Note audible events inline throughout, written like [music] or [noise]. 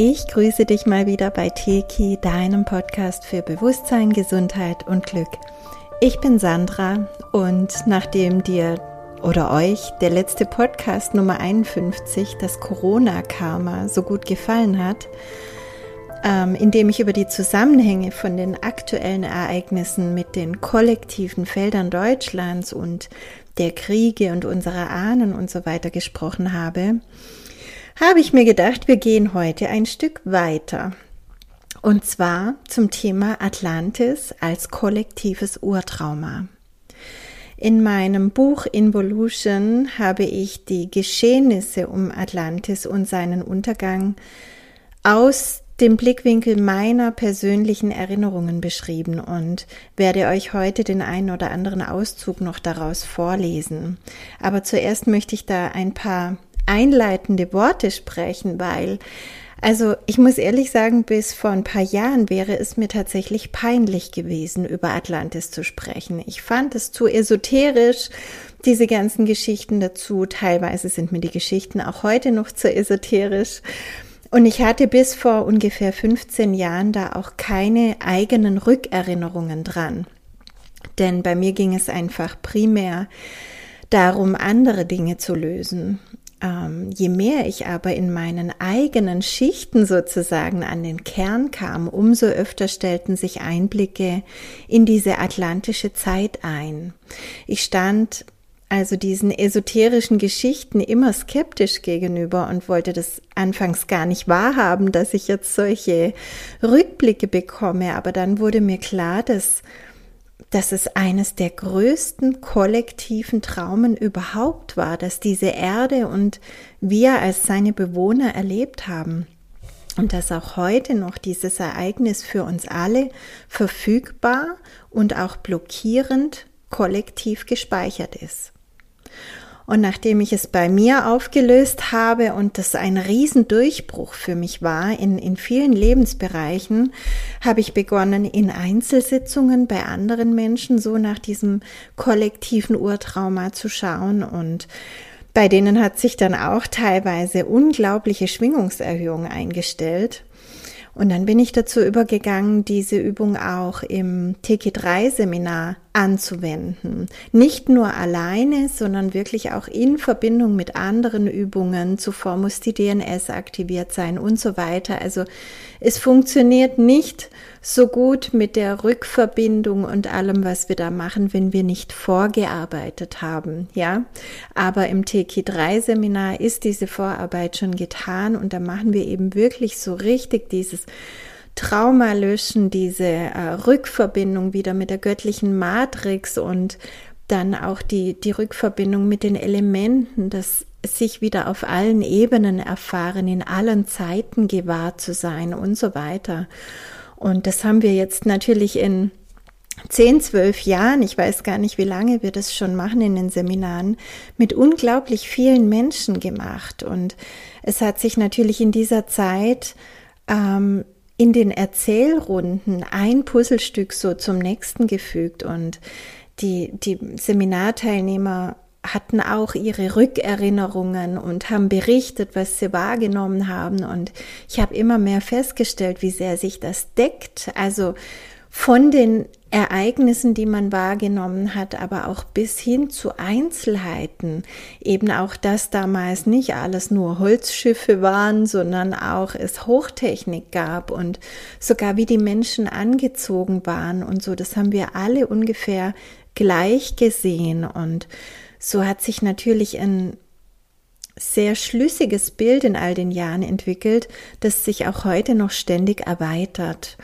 Ich grüße dich mal wieder bei Teki, deinem Podcast für Bewusstsein, Gesundheit und Glück. Ich bin Sandra und nachdem dir oder euch der letzte Podcast Nummer 51, das Corona-Karma, so gut gefallen hat, ähm, in dem ich über die Zusammenhänge von den aktuellen Ereignissen mit den kollektiven Feldern Deutschlands und der Kriege und unserer Ahnen und so weiter gesprochen habe, habe ich mir gedacht, wir gehen heute ein Stück weiter. Und zwar zum Thema Atlantis als kollektives Urtrauma. In meinem Buch Involution habe ich die Geschehnisse um Atlantis und seinen Untergang aus dem Blickwinkel meiner persönlichen Erinnerungen beschrieben und werde euch heute den einen oder anderen Auszug noch daraus vorlesen. Aber zuerst möchte ich da ein paar einleitende Worte sprechen, weil also ich muss ehrlich sagen, bis vor ein paar Jahren wäre es mir tatsächlich peinlich gewesen, über Atlantis zu sprechen. Ich fand es zu esoterisch, diese ganzen Geschichten dazu. Teilweise sind mir die Geschichten auch heute noch zu esoterisch. Und ich hatte bis vor ungefähr 15 Jahren da auch keine eigenen Rückerinnerungen dran. Denn bei mir ging es einfach primär darum, andere Dinge zu lösen. Ähm, je mehr ich aber in meinen eigenen Schichten sozusagen an den Kern kam, umso öfter stellten sich Einblicke in diese atlantische Zeit ein. Ich stand also diesen esoterischen Geschichten immer skeptisch gegenüber und wollte das anfangs gar nicht wahrhaben, dass ich jetzt solche Rückblicke bekomme. Aber dann wurde mir klar, dass dass es eines der größten kollektiven Traumen überhaupt war, dass diese Erde und wir als seine Bewohner erlebt haben. Und dass auch heute noch dieses Ereignis für uns alle verfügbar und auch blockierend kollektiv gespeichert ist. Und nachdem ich es bei mir aufgelöst habe und das ein Riesendurchbruch für mich war in, in vielen Lebensbereichen, habe ich begonnen, in Einzelsitzungen bei anderen Menschen so nach diesem kollektiven Urtrauma zu schauen und bei denen hat sich dann auch teilweise unglaubliche Schwingungserhöhung eingestellt. Und dann bin ich dazu übergegangen, diese Übung auch im TK3-Seminar anzuwenden. Nicht nur alleine, sondern wirklich auch in Verbindung mit anderen Übungen. Zuvor muss die DNS aktiviert sein und so weiter. Also es funktioniert nicht so gut mit der Rückverbindung und allem, was wir da machen, wenn wir nicht vorgearbeitet haben. Ja, aber im TK3 Seminar ist diese Vorarbeit schon getan und da machen wir eben wirklich so richtig dieses Trauma löschen, diese äh, Rückverbindung wieder mit der göttlichen Matrix und dann auch die, die Rückverbindung mit den Elementen, das sich wieder auf allen Ebenen erfahren, in allen Zeiten gewahrt zu sein und so weiter. Und das haben wir jetzt natürlich in zehn, zwölf Jahren, ich weiß gar nicht, wie lange wir das schon machen in den Seminaren, mit unglaublich vielen Menschen gemacht. Und es hat sich natürlich in dieser Zeit ähm, in den Erzählrunden ein Puzzlestück so zum nächsten gefügt und die, die Seminarteilnehmer hatten auch ihre Rückerinnerungen und haben berichtet, was sie wahrgenommen haben. Und ich habe immer mehr festgestellt, wie sehr sich das deckt. Also von den Ereignissen, die man wahrgenommen hat, aber auch bis hin zu Einzelheiten. Eben auch, dass damals nicht alles nur Holzschiffe waren, sondern auch es Hochtechnik gab und sogar wie die Menschen angezogen waren und so. Das haben wir alle ungefähr gleich gesehen und so hat sich natürlich ein sehr schlüssiges Bild in all den Jahren entwickelt, das sich auch heute noch ständig erweitert.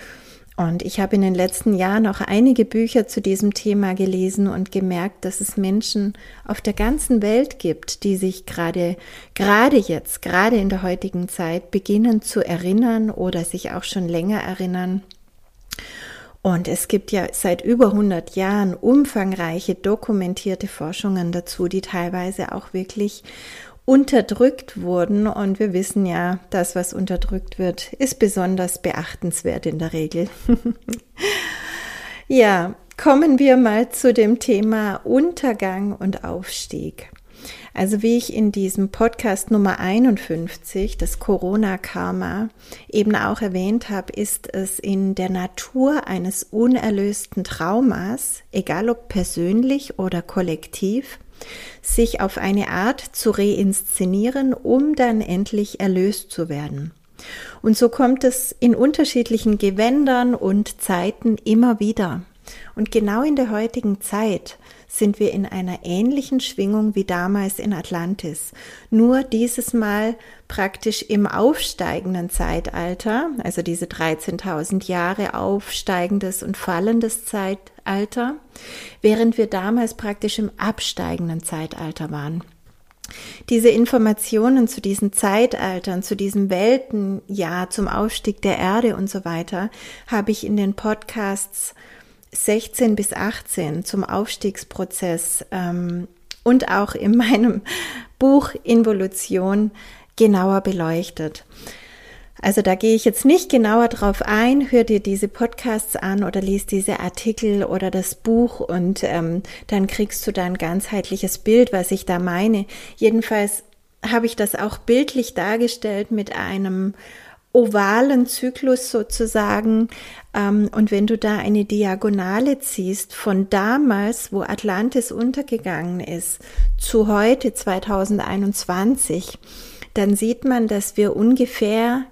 Und ich habe in den letzten Jahren auch einige Bücher zu diesem Thema gelesen und gemerkt, dass es Menschen auf der ganzen Welt gibt, die sich gerade, gerade jetzt, gerade in der heutigen Zeit beginnen zu erinnern oder sich auch schon länger erinnern. Und es gibt ja seit über 100 Jahren umfangreiche dokumentierte Forschungen dazu, die teilweise auch wirklich unterdrückt wurden. Und wir wissen ja, das, was unterdrückt wird, ist besonders beachtenswert in der Regel. [laughs] ja, kommen wir mal zu dem Thema Untergang und Aufstieg. Also wie ich in diesem Podcast Nummer 51, das Corona-Karma, eben auch erwähnt habe, ist es in der Natur eines unerlösten Traumas, egal ob persönlich oder kollektiv, sich auf eine Art zu reinszenieren, um dann endlich erlöst zu werden. Und so kommt es in unterschiedlichen Gewändern und Zeiten immer wieder. Und genau in der heutigen Zeit sind wir in einer ähnlichen Schwingung wie damals in Atlantis. Nur dieses Mal praktisch im aufsteigenden Zeitalter, also diese 13.000 Jahre aufsteigendes und fallendes Zeitalter, während wir damals praktisch im absteigenden Zeitalter waren. Diese Informationen zu diesen Zeitaltern, zu diesem Weltenjahr, zum Aufstieg der Erde und so weiter, habe ich in den Podcasts 16 bis 18 zum Aufstiegsprozess ähm, und auch in meinem Buch Involution genauer beleuchtet. Also da gehe ich jetzt nicht genauer drauf ein, hör dir diese Podcasts an oder lies diese Artikel oder das Buch und ähm, dann kriegst du da ein ganzheitliches Bild, was ich da meine. Jedenfalls habe ich das auch bildlich dargestellt mit einem ovalen Zyklus sozusagen. Ähm, und wenn du da eine Diagonale ziehst von damals, wo Atlantis untergegangen ist, zu heute 2021, dann sieht man, dass wir ungefähr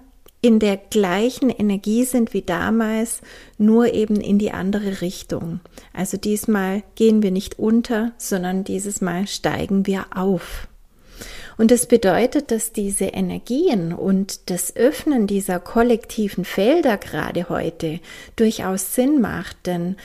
in der gleichen Energie sind wie damals, nur eben in die andere Richtung. Also diesmal gehen wir nicht unter, sondern dieses Mal steigen wir auf. Und das bedeutet, dass diese Energien und das Öffnen dieser kollektiven Felder gerade heute durchaus Sinn macht, denn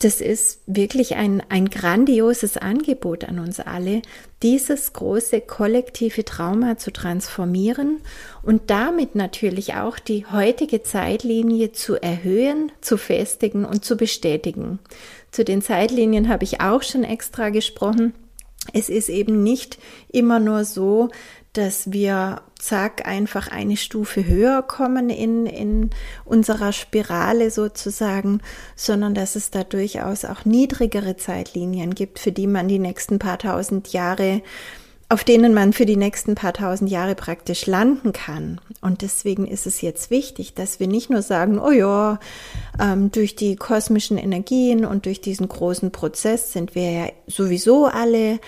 das ist wirklich ein, ein grandioses Angebot an uns alle, dieses große kollektive Trauma zu transformieren und damit natürlich auch die heutige Zeitlinie zu erhöhen, zu festigen und zu bestätigen. Zu den Zeitlinien habe ich auch schon extra gesprochen. Es ist eben nicht immer nur so, dass wir, zack, einfach eine Stufe höher kommen in, in unserer Spirale sozusagen, sondern dass es da durchaus auch niedrigere Zeitlinien gibt, für die man die nächsten paar tausend Jahre auf denen man für die nächsten paar tausend Jahre praktisch landen kann. Und deswegen ist es jetzt wichtig, dass wir nicht nur sagen, oh ja, ähm, durch die kosmischen Energien und durch diesen großen Prozess sind wir ja sowieso alle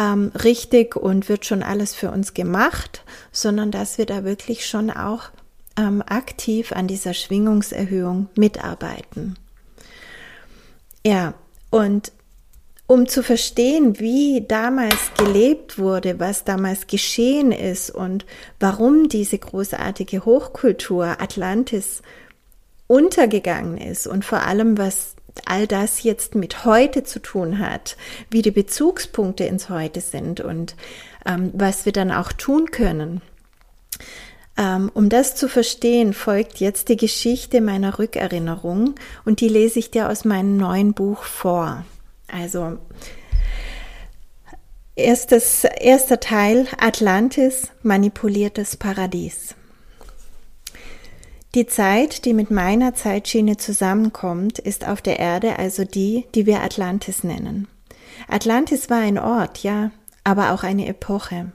ähm, richtig und wird schon alles für uns gemacht, sondern dass wir da wirklich schon auch ähm, aktiv an dieser Schwingungserhöhung mitarbeiten. Ja, und um zu verstehen, wie damals gelebt wurde, was damals geschehen ist und warum diese großartige Hochkultur Atlantis untergegangen ist und vor allem, was all das jetzt mit heute zu tun hat, wie die Bezugspunkte ins Heute sind und ähm, was wir dann auch tun können. Ähm, um das zu verstehen, folgt jetzt die Geschichte meiner Rückerinnerung und die lese ich dir aus meinem neuen Buch vor. Also erstes, erster Teil Atlantis, manipuliertes Paradies. Die Zeit, die mit meiner Zeitschiene zusammenkommt, ist auf der Erde also die, die wir Atlantis nennen. Atlantis war ein Ort, ja, aber auch eine Epoche.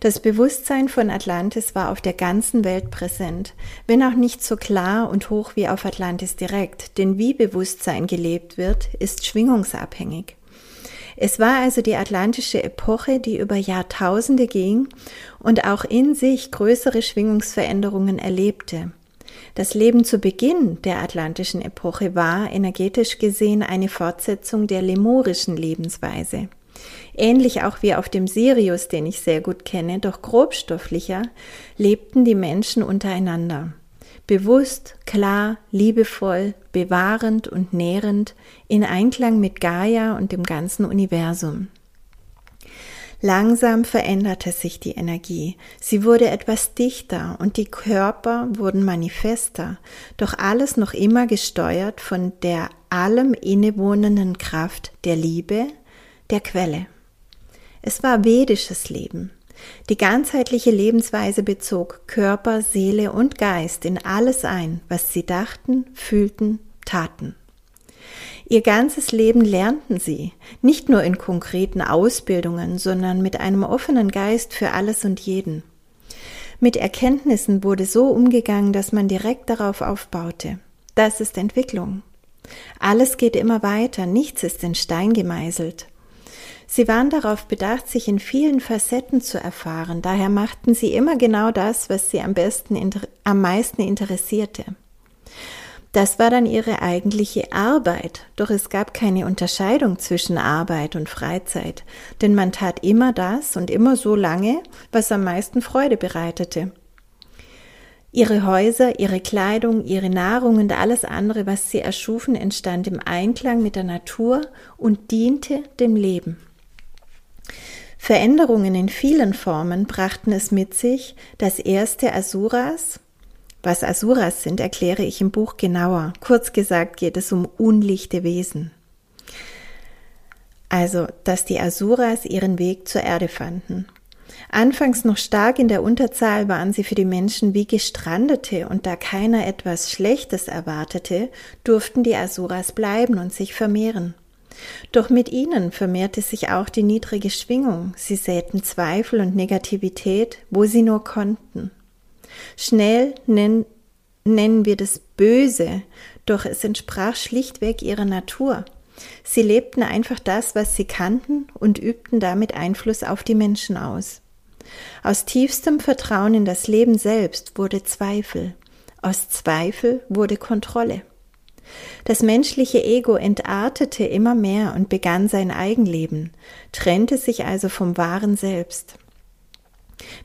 Das Bewusstsein von Atlantis war auf der ganzen Welt präsent, wenn auch nicht so klar und hoch wie auf Atlantis direkt, denn wie Bewusstsein gelebt wird, ist schwingungsabhängig. Es war also die atlantische Epoche, die über Jahrtausende ging und auch in sich größere Schwingungsveränderungen erlebte. Das Leben zu Beginn der atlantischen Epoche war energetisch gesehen eine Fortsetzung der lemurischen Lebensweise. Ähnlich auch wie auf dem Sirius, den ich sehr gut kenne, doch grobstofflicher, lebten die Menschen untereinander. Bewusst, klar, liebevoll, bewahrend und nährend, in Einklang mit Gaia und dem ganzen Universum. Langsam veränderte sich die Energie. Sie wurde etwas dichter und die Körper wurden manifester, doch alles noch immer gesteuert von der allem innewohnenden Kraft der Liebe, der Quelle. Es war vedisches Leben. Die ganzheitliche Lebensweise bezog Körper, Seele und Geist in alles ein, was sie dachten, fühlten, taten. Ihr ganzes Leben lernten sie, nicht nur in konkreten Ausbildungen, sondern mit einem offenen Geist für alles und jeden. Mit Erkenntnissen wurde so umgegangen, dass man direkt darauf aufbaute. Das ist Entwicklung. Alles geht immer weiter, nichts ist in Stein gemeißelt. Sie waren darauf bedacht, sich in vielen Facetten zu erfahren, daher machten sie immer genau das, was sie am besten, am meisten interessierte. Das war dann ihre eigentliche Arbeit, doch es gab keine Unterscheidung zwischen Arbeit und Freizeit, denn man tat immer das und immer so lange, was am meisten Freude bereitete. Ihre Häuser, ihre Kleidung, ihre Nahrung und alles andere, was sie erschufen, entstand im Einklang mit der Natur und diente dem Leben. Veränderungen in vielen Formen brachten es mit sich, dass erste Asuras, was Asuras sind, erkläre ich im Buch genauer. Kurz gesagt geht es um unlichte Wesen. Also, dass die Asuras ihren Weg zur Erde fanden. Anfangs noch stark in der Unterzahl waren sie für die Menschen wie Gestrandete, und da keiner etwas Schlechtes erwartete, durften die Asuras bleiben und sich vermehren. Doch mit ihnen vermehrte sich auch die niedrige Schwingung, sie säten Zweifel und Negativität, wo sie nur konnten. Schnell nennen, nennen wir das Böse, doch es entsprach schlichtweg ihrer Natur. Sie lebten einfach das, was sie kannten und übten damit Einfluss auf die Menschen aus. Aus tiefstem Vertrauen in das Leben selbst wurde Zweifel, aus Zweifel wurde Kontrolle. Das menschliche Ego entartete immer mehr und begann sein Eigenleben, trennte sich also vom wahren Selbst.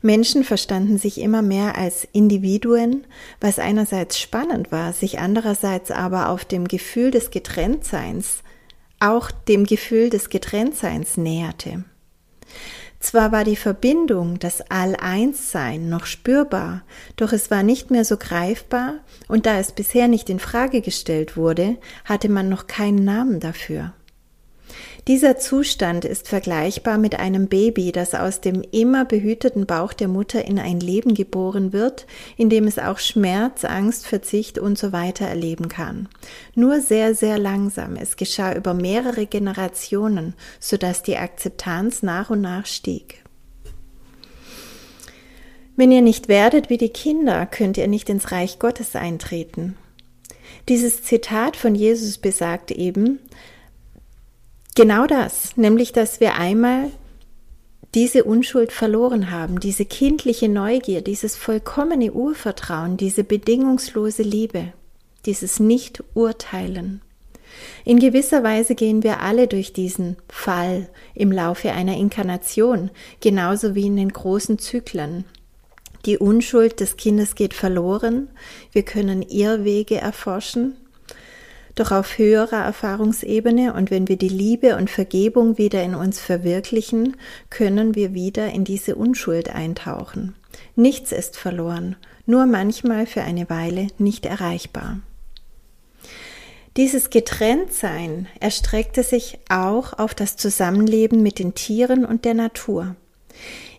Menschen verstanden sich immer mehr als Individuen, was einerseits spannend war, sich andererseits aber auf dem Gefühl des Getrenntseins, auch dem Gefühl des Getrenntseins näherte. Zwar war die Verbindung, das All-Eins-Sein noch spürbar, doch es war nicht mehr so greifbar, und da es bisher nicht in Frage gestellt wurde, hatte man noch keinen Namen dafür. Dieser Zustand ist vergleichbar mit einem Baby, das aus dem immer behüteten Bauch der Mutter in ein Leben geboren wird, in dem es auch Schmerz, Angst, Verzicht und so weiter erleben kann. Nur sehr, sehr langsam. Es geschah über mehrere Generationen, sodass die Akzeptanz nach und nach stieg. Wenn ihr nicht werdet wie die Kinder, könnt ihr nicht ins Reich Gottes eintreten. Dieses Zitat von Jesus besagt eben, Genau das, nämlich dass wir einmal diese Unschuld verloren haben, diese kindliche Neugier, dieses vollkommene Urvertrauen, diese bedingungslose Liebe, dieses Nicht-Urteilen. In gewisser Weise gehen wir alle durch diesen Fall im Laufe einer Inkarnation, genauso wie in den großen Zyklen. Die Unschuld des Kindes geht verloren, wir können Irrwege erforschen, doch auf höherer Erfahrungsebene und wenn wir die Liebe und Vergebung wieder in uns verwirklichen, können wir wieder in diese Unschuld eintauchen. Nichts ist verloren, nur manchmal für eine Weile nicht erreichbar. Dieses Getrenntsein erstreckte sich auch auf das Zusammenleben mit den Tieren und der Natur.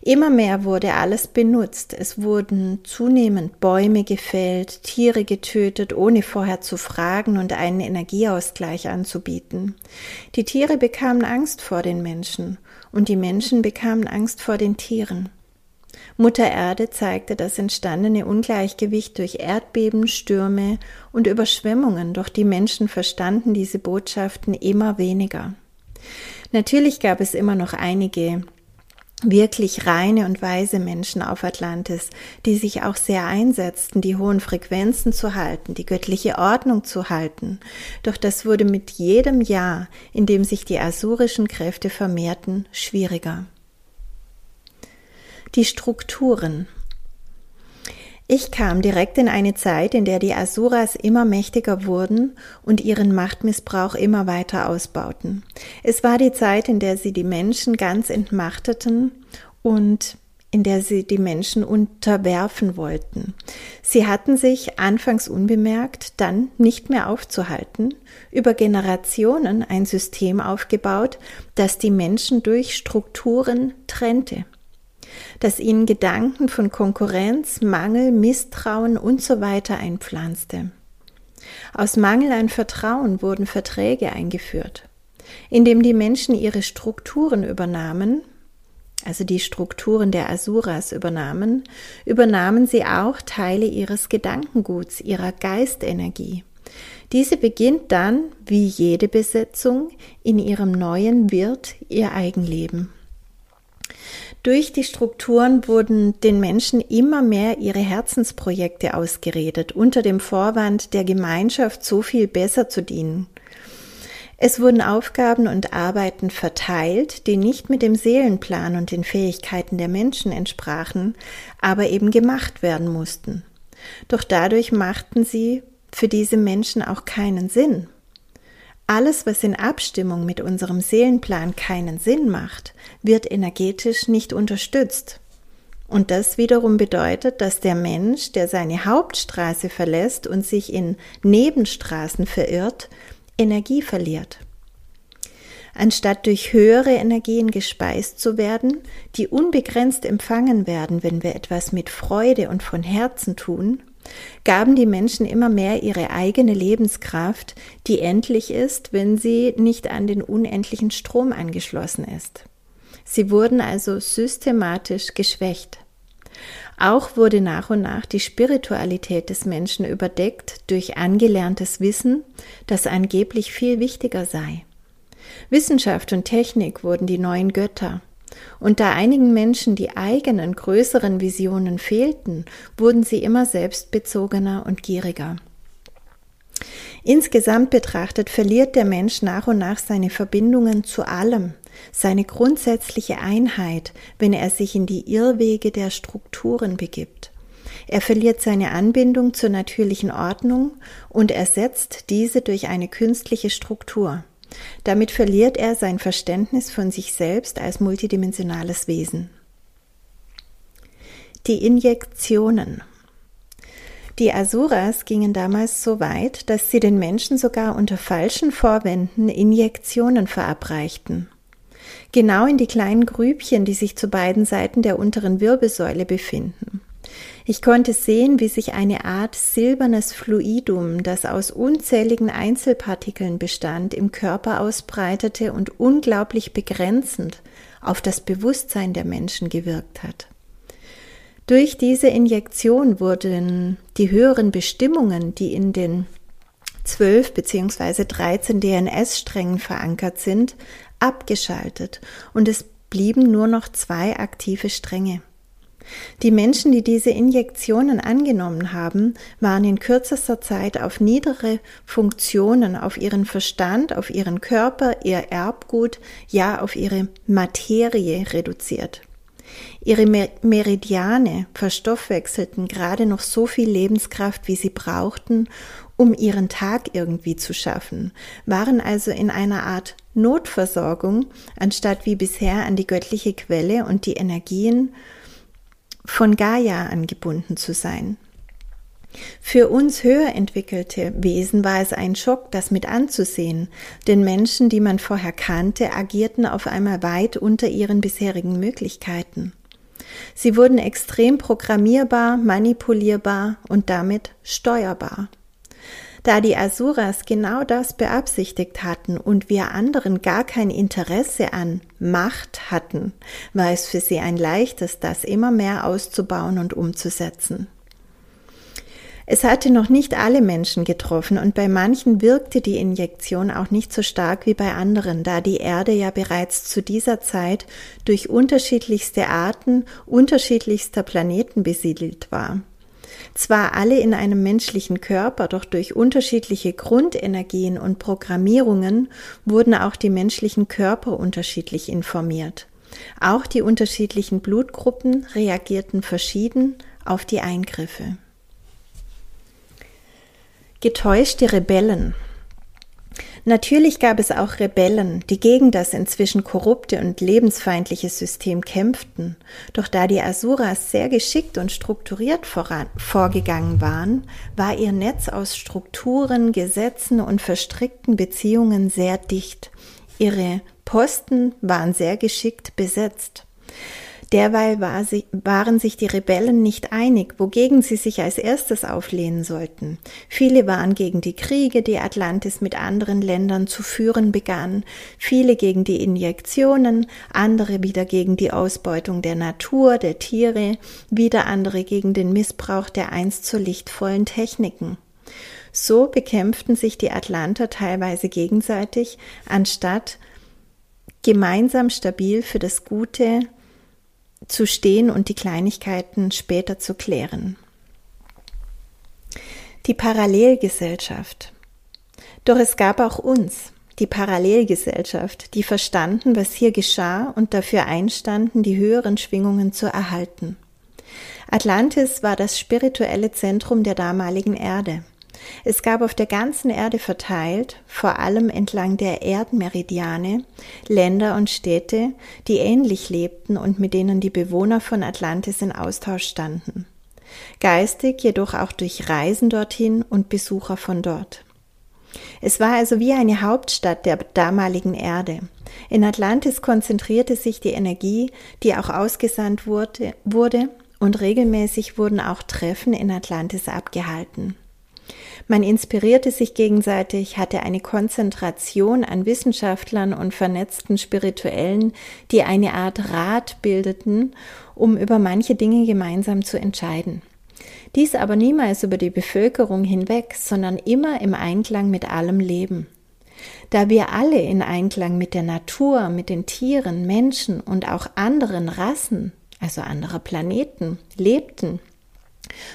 Immer mehr wurde alles benutzt. Es wurden zunehmend Bäume gefällt, Tiere getötet, ohne vorher zu fragen und einen Energieausgleich anzubieten. Die Tiere bekamen Angst vor den Menschen und die Menschen bekamen Angst vor den Tieren. Mutter Erde zeigte das entstandene Ungleichgewicht durch Erdbeben, Stürme und Überschwemmungen, doch die Menschen verstanden diese Botschaften immer weniger. Natürlich gab es immer noch einige, wirklich reine und weise Menschen auf Atlantis, die sich auch sehr einsetzten, die hohen Frequenzen zu halten, die göttliche Ordnung zu halten. Doch das wurde mit jedem Jahr, in dem sich die asurischen Kräfte vermehrten, schwieriger. Die Strukturen ich kam direkt in eine Zeit, in der die Asuras immer mächtiger wurden und ihren Machtmissbrauch immer weiter ausbauten. Es war die Zeit, in der sie die Menschen ganz entmachteten und in der sie die Menschen unterwerfen wollten. Sie hatten sich anfangs unbemerkt, dann nicht mehr aufzuhalten, über Generationen ein System aufgebaut, das die Menschen durch Strukturen trennte das ihnen Gedanken von Konkurrenz, Mangel, Misstrauen und so einpflanzte. Aus Mangel an Vertrauen wurden Verträge eingeführt, indem die Menschen ihre Strukturen übernahmen, also die Strukturen der Asuras übernahmen, übernahmen sie auch Teile ihres Gedankenguts, ihrer Geistenergie. Diese beginnt dann, wie jede Besetzung, in ihrem neuen Wirt ihr Eigenleben. Durch die Strukturen wurden den Menschen immer mehr ihre Herzensprojekte ausgeredet, unter dem Vorwand, der Gemeinschaft so viel besser zu dienen. Es wurden Aufgaben und Arbeiten verteilt, die nicht mit dem Seelenplan und den Fähigkeiten der Menschen entsprachen, aber eben gemacht werden mussten. Doch dadurch machten sie für diese Menschen auch keinen Sinn. Alles, was in Abstimmung mit unserem Seelenplan keinen Sinn macht, wird energetisch nicht unterstützt. Und das wiederum bedeutet, dass der Mensch, der seine Hauptstraße verlässt und sich in Nebenstraßen verirrt, Energie verliert. Anstatt durch höhere Energien gespeist zu werden, die unbegrenzt empfangen werden, wenn wir etwas mit Freude und von Herzen tun, gaben die Menschen immer mehr ihre eigene Lebenskraft, die endlich ist, wenn sie nicht an den unendlichen Strom angeschlossen ist. Sie wurden also systematisch geschwächt. Auch wurde nach und nach die Spiritualität des Menschen überdeckt durch angelerntes Wissen, das angeblich viel wichtiger sei. Wissenschaft und Technik wurden die neuen Götter. Und da einigen Menschen die eigenen größeren Visionen fehlten, wurden sie immer selbstbezogener und gieriger. Insgesamt betrachtet verliert der Mensch nach und nach seine Verbindungen zu allem, seine grundsätzliche Einheit, wenn er sich in die Irrwege der Strukturen begibt. Er verliert seine Anbindung zur natürlichen Ordnung und ersetzt diese durch eine künstliche Struktur. Damit verliert er sein Verständnis von sich selbst als multidimensionales Wesen. Die Injektionen. Die Asuras gingen damals so weit, dass sie den Menschen sogar unter falschen Vorwänden Injektionen verabreichten genau in die kleinen Grübchen, die sich zu beiden Seiten der unteren Wirbelsäule befinden. Ich konnte sehen, wie sich eine Art silbernes Fluidum, das aus unzähligen Einzelpartikeln bestand, im Körper ausbreitete und unglaublich begrenzend auf das Bewusstsein der Menschen gewirkt hat. Durch diese Injektion wurden die höheren Bestimmungen, die in den 12 bzw. 13 DNS-Strängen verankert sind, abgeschaltet und es blieben nur noch zwei aktive Stränge. Die Menschen, die diese Injektionen angenommen haben, waren in kürzester Zeit auf niedere Funktionen, auf ihren Verstand, auf ihren Körper, ihr Erbgut, ja auf ihre Materie reduziert. Ihre Meridiane verstoffwechselten gerade noch so viel Lebenskraft, wie sie brauchten, um ihren Tag irgendwie zu schaffen, waren also in einer Art Notversorgung, anstatt wie bisher an die göttliche Quelle und die Energien von Gaia angebunden zu sein. Für uns höher entwickelte Wesen war es ein Schock, das mit anzusehen, denn Menschen, die man vorher kannte, agierten auf einmal weit unter ihren bisherigen Möglichkeiten. Sie wurden extrem programmierbar, manipulierbar und damit steuerbar. Da die Asuras genau das beabsichtigt hatten und wir anderen gar kein Interesse an Macht hatten, war es für sie ein leichtes, das immer mehr auszubauen und umzusetzen. Es hatte noch nicht alle Menschen getroffen und bei manchen wirkte die Injektion auch nicht so stark wie bei anderen, da die Erde ja bereits zu dieser Zeit durch unterschiedlichste Arten unterschiedlichster Planeten besiedelt war zwar alle in einem menschlichen Körper, doch durch unterschiedliche Grundenergien und Programmierungen wurden auch die menschlichen Körper unterschiedlich informiert. Auch die unterschiedlichen Blutgruppen reagierten verschieden auf die Eingriffe. Getäuschte Rebellen Natürlich gab es auch Rebellen, die gegen das inzwischen korrupte und lebensfeindliche System kämpften. Doch da die Asuras sehr geschickt und strukturiert voran, vorgegangen waren, war ihr Netz aus Strukturen, Gesetzen und verstrickten Beziehungen sehr dicht. Ihre Posten waren sehr geschickt besetzt. Derweil war sie, waren sich die Rebellen nicht einig, wogegen sie sich als erstes auflehnen sollten. Viele waren gegen die Kriege, die Atlantis mit anderen Ländern zu führen begann, viele gegen die Injektionen, andere wieder gegen die Ausbeutung der Natur, der Tiere, wieder andere gegen den Missbrauch der einst so lichtvollen Techniken. So bekämpften sich die Atlanter teilweise gegenseitig, anstatt gemeinsam stabil für das Gute zu stehen und die Kleinigkeiten später zu klären. Die Parallelgesellschaft. Doch es gab auch uns, die Parallelgesellschaft, die verstanden, was hier geschah und dafür einstanden, die höheren Schwingungen zu erhalten. Atlantis war das spirituelle Zentrum der damaligen Erde. Es gab auf der ganzen Erde verteilt, vor allem entlang der Erdmeridiane, Länder und Städte, die ähnlich lebten und mit denen die Bewohner von Atlantis in Austausch standen. Geistig jedoch auch durch Reisen dorthin und Besucher von dort. Es war also wie eine Hauptstadt der damaligen Erde. In Atlantis konzentrierte sich die Energie, die auch ausgesandt wurde, wurde und regelmäßig wurden auch Treffen in Atlantis abgehalten. Man inspirierte sich gegenseitig, hatte eine Konzentration an Wissenschaftlern und vernetzten Spirituellen, die eine Art Rat bildeten, um über manche Dinge gemeinsam zu entscheiden. Dies aber niemals über die Bevölkerung hinweg, sondern immer im Einklang mit allem Leben. Da wir alle in Einklang mit der Natur, mit den Tieren, Menschen und auch anderen Rassen, also anderer Planeten, lebten,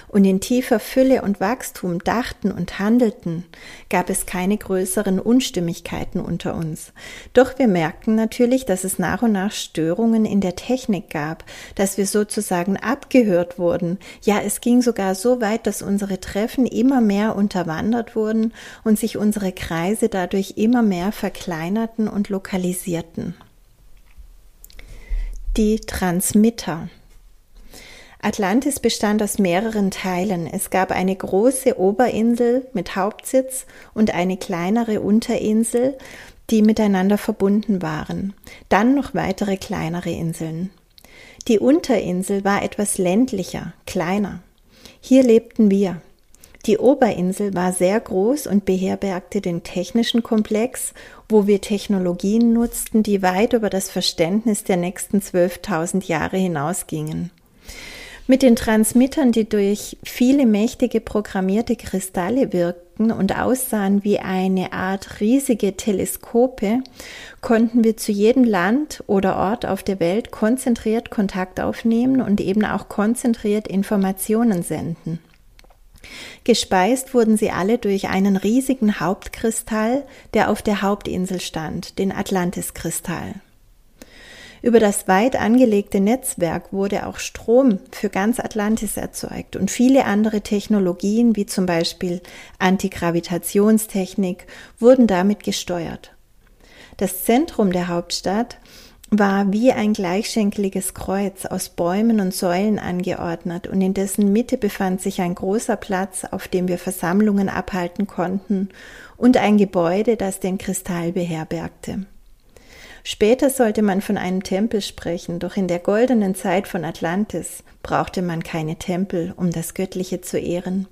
und in tiefer Fülle und Wachstum dachten und handelten, gab es keine größeren Unstimmigkeiten unter uns. Doch wir merkten natürlich, dass es nach und nach Störungen in der Technik gab, dass wir sozusagen abgehört wurden. Ja, es ging sogar so weit, dass unsere Treffen immer mehr unterwandert wurden und sich unsere Kreise dadurch immer mehr verkleinerten und lokalisierten. Die Transmitter. Atlantis bestand aus mehreren Teilen. Es gab eine große Oberinsel mit Hauptsitz und eine kleinere Unterinsel, die miteinander verbunden waren. Dann noch weitere kleinere Inseln. Die Unterinsel war etwas ländlicher, kleiner. Hier lebten wir. Die Oberinsel war sehr groß und beherbergte den technischen Komplex, wo wir Technologien nutzten, die weit über das Verständnis der nächsten 12.000 Jahre hinausgingen. Mit den Transmittern, die durch viele mächtige programmierte Kristalle wirkten und aussahen wie eine Art riesige Teleskope, konnten wir zu jedem Land oder Ort auf der Welt konzentriert Kontakt aufnehmen und eben auch konzentriert Informationen senden. Gespeist wurden sie alle durch einen riesigen Hauptkristall, der auf der Hauptinsel stand, den Atlantiskristall. Über das weit angelegte Netzwerk wurde auch Strom für ganz Atlantis erzeugt und viele andere Technologien wie zum Beispiel Antigravitationstechnik wurden damit gesteuert. Das Zentrum der Hauptstadt war wie ein gleichschenkeliges Kreuz aus Bäumen und Säulen angeordnet und in dessen Mitte befand sich ein großer Platz, auf dem wir Versammlungen abhalten konnten und ein Gebäude, das den Kristall beherbergte. Später sollte man von einem Tempel sprechen, doch in der goldenen Zeit von Atlantis brauchte man keine Tempel, um das Göttliche zu ehren.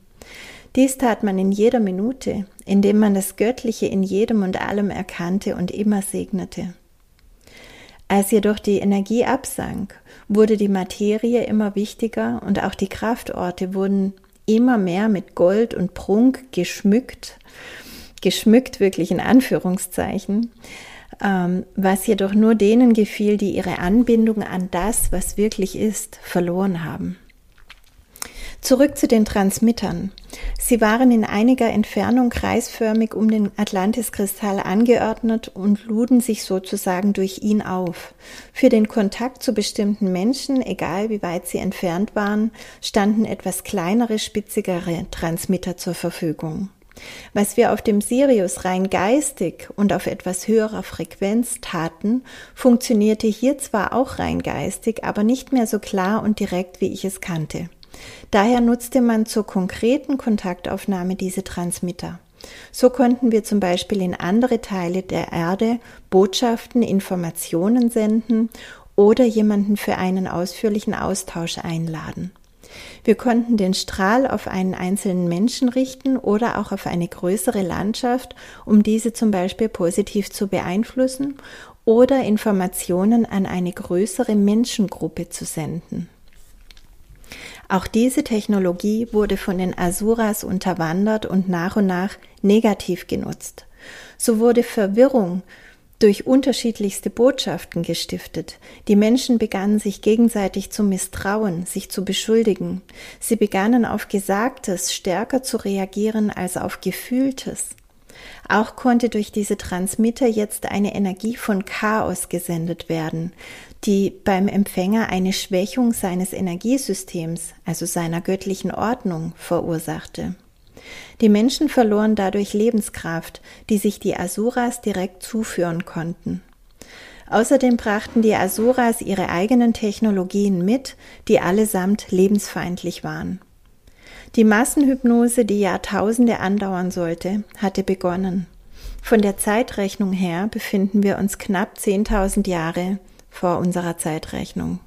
Dies tat man in jeder Minute, indem man das Göttliche in jedem und allem erkannte und immer segnete. Als jedoch die Energie absank, wurde die Materie immer wichtiger und auch die Kraftorte wurden immer mehr mit Gold und Prunk geschmückt, geschmückt wirklich in Anführungszeichen, was jedoch nur denen gefiel, die ihre Anbindung an das, was wirklich ist, verloren haben. Zurück zu den Transmittern. Sie waren in einiger Entfernung kreisförmig um den Atlantiskristall angeordnet und luden sich sozusagen durch ihn auf. Für den Kontakt zu bestimmten Menschen, egal wie weit sie entfernt waren, standen etwas kleinere, spitzigere Transmitter zur Verfügung. Was wir auf dem Sirius rein geistig und auf etwas höherer Frequenz taten, funktionierte hier zwar auch rein geistig, aber nicht mehr so klar und direkt, wie ich es kannte. Daher nutzte man zur konkreten Kontaktaufnahme diese Transmitter. So konnten wir zum Beispiel in andere Teile der Erde Botschaften, Informationen senden oder jemanden für einen ausführlichen Austausch einladen. Wir konnten den Strahl auf einen einzelnen Menschen richten oder auch auf eine größere Landschaft, um diese zum Beispiel positiv zu beeinflussen oder Informationen an eine größere Menschengruppe zu senden. Auch diese Technologie wurde von den Asuras unterwandert und nach und nach negativ genutzt. So wurde Verwirrung durch unterschiedlichste Botschaften gestiftet. Die Menschen begannen sich gegenseitig zu misstrauen, sich zu beschuldigen. Sie begannen auf Gesagtes stärker zu reagieren als auf Gefühltes. Auch konnte durch diese Transmitter jetzt eine Energie von Chaos gesendet werden, die beim Empfänger eine Schwächung seines Energiesystems, also seiner göttlichen Ordnung, verursachte. Die Menschen verloren dadurch Lebenskraft, die sich die Asuras direkt zuführen konnten. Außerdem brachten die Asuras ihre eigenen Technologien mit, die allesamt lebensfeindlich waren. Die Massenhypnose, die Jahrtausende andauern sollte, hatte begonnen. Von der Zeitrechnung her befinden wir uns knapp 10.000 Jahre vor unserer Zeitrechnung.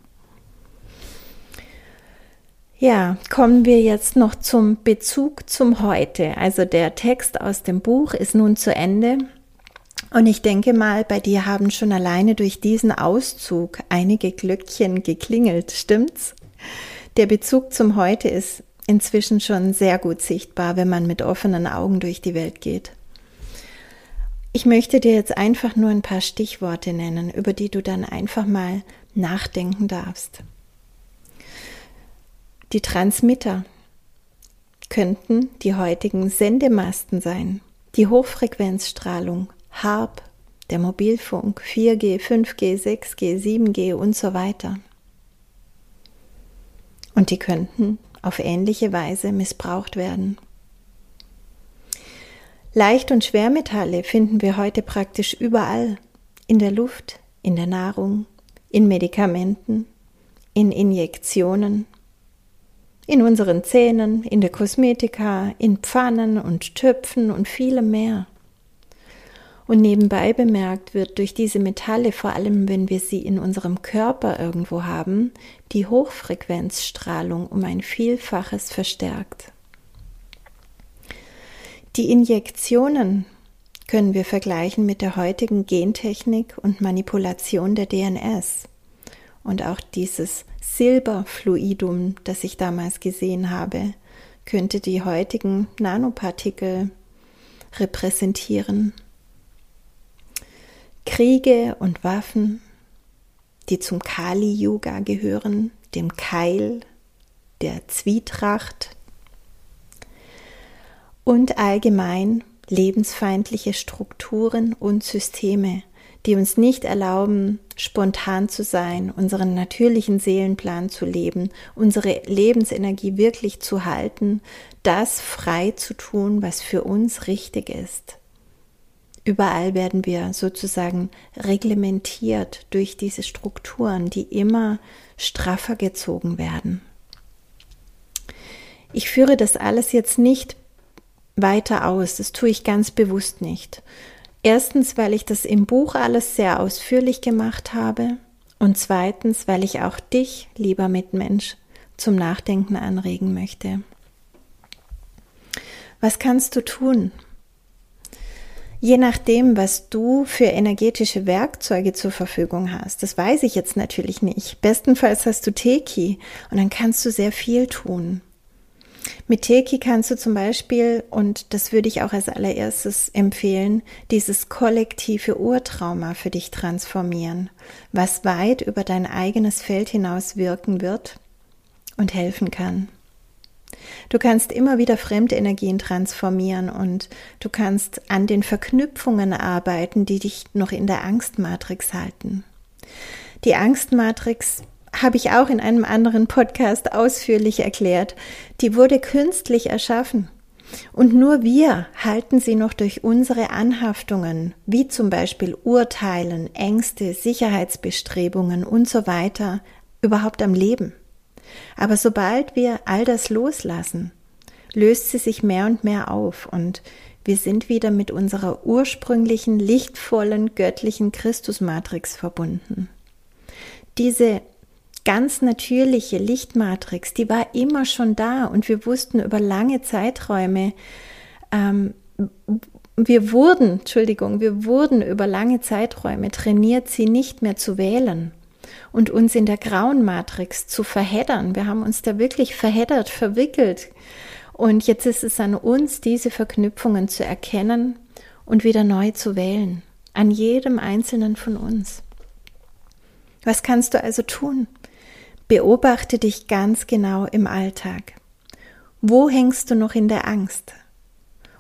Ja, kommen wir jetzt noch zum Bezug zum Heute. Also der Text aus dem Buch ist nun zu Ende. Und ich denke mal, bei dir haben schon alleine durch diesen Auszug einige Glöckchen geklingelt, stimmt's? Der Bezug zum Heute ist inzwischen schon sehr gut sichtbar, wenn man mit offenen Augen durch die Welt geht. Ich möchte dir jetzt einfach nur ein paar Stichworte nennen, über die du dann einfach mal nachdenken darfst. Die Transmitter könnten die heutigen Sendemasten sein, die Hochfrequenzstrahlung, HARP, der Mobilfunk, 4G, 5G, 6G, 7G und so weiter. Und die könnten auf ähnliche Weise missbraucht werden. Leicht- und Schwermetalle finden wir heute praktisch überall. In der Luft, in der Nahrung, in Medikamenten, in Injektionen, in unseren Zähnen, in der Kosmetika, in Pfannen und Töpfen und vielem mehr. Und nebenbei bemerkt wird durch diese Metalle, vor allem wenn wir sie in unserem Körper irgendwo haben, die Hochfrequenzstrahlung um ein Vielfaches verstärkt. Die Injektionen können wir vergleichen mit der heutigen Gentechnik und Manipulation der DNS. Und auch dieses Silberfluidum, das ich damals gesehen habe, könnte die heutigen Nanopartikel repräsentieren. Kriege und Waffen, die zum Kali-Yoga gehören, dem Keil, der Zwietracht, und allgemein lebensfeindliche Strukturen und Systeme, die uns nicht erlauben, spontan zu sein, unseren natürlichen Seelenplan zu leben, unsere Lebensenergie wirklich zu halten, das frei zu tun, was für uns richtig ist. Überall werden wir sozusagen reglementiert durch diese Strukturen, die immer straffer gezogen werden. Ich führe das alles jetzt nicht weiter aus. Das tue ich ganz bewusst nicht. Erstens, weil ich das im Buch alles sehr ausführlich gemacht habe und zweitens, weil ich auch dich, lieber Mitmensch, zum Nachdenken anregen möchte. Was kannst du tun? Je nachdem, was du für energetische Werkzeuge zur Verfügung hast, das weiß ich jetzt natürlich nicht. Bestenfalls hast du Teki und dann kannst du sehr viel tun. Mit Teki kannst du zum Beispiel, und das würde ich auch als allererstes empfehlen, dieses kollektive Urtrauma für dich transformieren, was weit über dein eigenes Feld hinaus wirken wird und helfen kann. Du kannst immer wieder fremde Energien transformieren und du kannst an den Verknüpfungen arbeiten, die dich noch in der Angstmatrix halten. Die Angstmatrix habe ich auch in einem anderen Podcast ausführlich erklärt. Die wurde künstlich erschaffen. Und nur wir halten sie noch durch unsere Anhaftungen, wie zum Beispiel Urteilen, Ängste, Sicherheitsbestrebungen und so weiter, überhaupt am Leben. Aber sobald wir all das loslassen, löst sie sich mehr und mehr auf und wir sind wieder mit unserer ursprünglichen, lichtvollen, göttlichen Christusmatrix verbunden. diese ganz natürliche Lichtmatrix, die war immer schon da und wir wussten über lange Zeiträume, ähm, wir wurden, Entschuldigung, wir wurden über lange Zeiträume trainiert, sie nicht mehr zu wählen und uns in der grauen Matrix zu verheddern. Wir haben uns da wirklich verheddert, verwickelt. Und jetzt ist es an uns, diese Verknüpfungen zu erkennen und wieder neu zu wählen. An jedem einzelnen von uns. Was kannst du also tun? Beobachte dich ganz genau im Alltag. Wo hängst du noch in der Angst?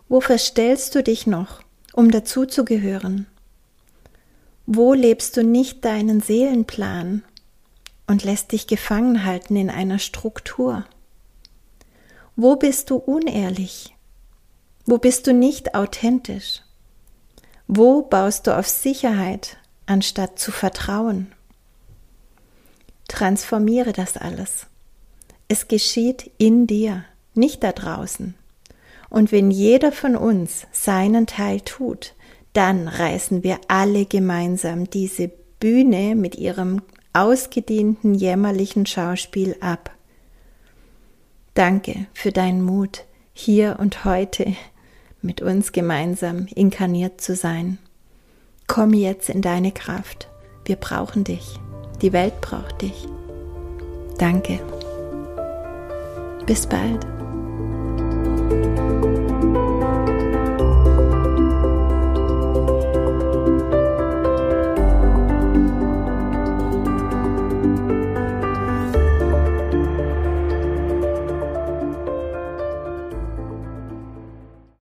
Wo verstellst du dich noch, um dazuzugehören? Wo lebst du nicht deinen Seelenplan und lässt dich gefangen halten in einer Struktur? Wo bist du unehrlich? Wo bist du nicht authentisch? Wo baust du auf Sicherheit anstatt zu vertrauen? Transformiere das alles. Es geschieht in dir, nicht da draußen. Und wenn jeder von uns seinen Teil tut, dann reißen wir alle gemeinsam diese Bühne mit ihrem ausgedienten jämmerlichen Schauspiel ab. Danke für deinen Mut, hier und heute mit uns gemeinsam inkarniert zu sein. Komm jetzt in deine Kraft. Wir brauchen dich. Die Welt braucht dich. Danke. Bis bald.